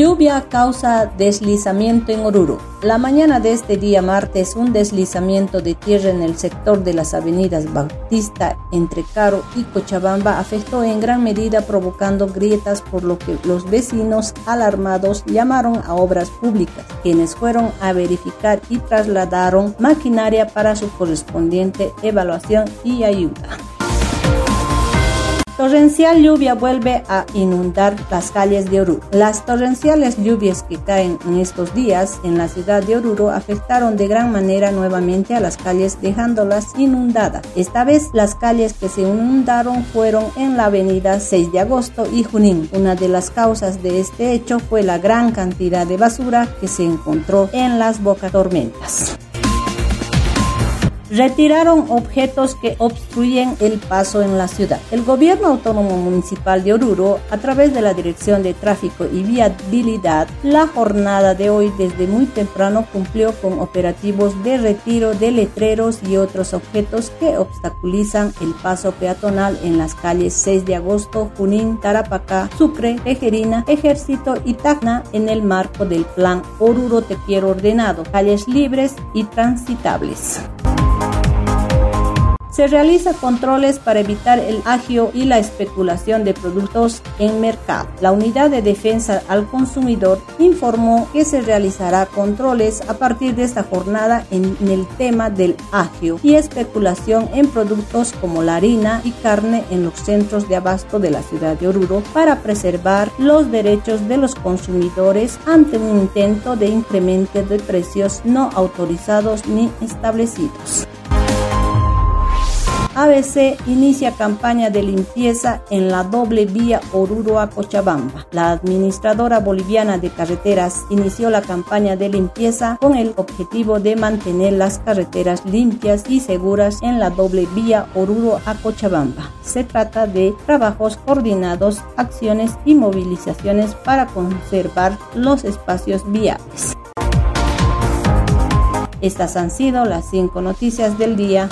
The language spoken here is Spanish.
Lluvia causa deslizamiento en Oruro. La mañana de este día martes, un deslizamiento de tierra en el sector de las avenidas Bautista entre Caro y Cochabamba afectó en gran medida provocando grietas por lo que los vecinos alarmados llamaron a obras públicas, quienes fueron a verificar y trasladaron maquinaria para su correspondiente evaluación y ayuda. Torrencial lluvia vuelve a inundar las calles de Oruro. Las torrenciales lluvias que caen en estos días en la ciudad de Oruro afectaron de gran manera nuevamente a las calles dejándolas inundadas. Esta vez las calles que se inundaron fueron en la avenida 6 de agosto y Junín. Una de las causas de este hecho fue la gran cantidad de basura que se encontró en las bocatormentas retiraron objetos que obstruyen el paso en la ciudad. El gobierno autónomo municipal de Oruro, a través de la Dirección de Tráfico y Viabilidad, la jornada de hoy desde muy temprano cumplió con operativos de retiro de letreros y otros objetos que obstaculizan el paso peatonal en las calles 6 de agosto, Junín, Tarapacá, Sucre, Tejerina, Ejército y Tacna en el marco del plan Oruro Te Quiero Ordenado, calles libres y transitables. Se realiza controles para evitar el agio y la especulación de productos en mercado. La Unidad de Defensa al Consumidor informó que se realizará controles a partir de esta jornada en, el tema del agio y especulación en productos como la harina y carne en los centros de abasto de la ciudad de Oruro para preservar los derechos de los consumidores ante un intento de incremento de precios no autorizados ni establecidos. ABC inicia campaña de limpieza en la doble vía Oruro a Cochabamba. La administradora boliviana de carreteras inició la campaña de limpieza con el objetivo de mantener las carreteras limpias y seguras en la doble vía Oruro a Cochabamba. Se trata de trabajos coordinados, acciones y movilizaciones para conservar los espacios viables. Estas han sido las cinco noticias del día.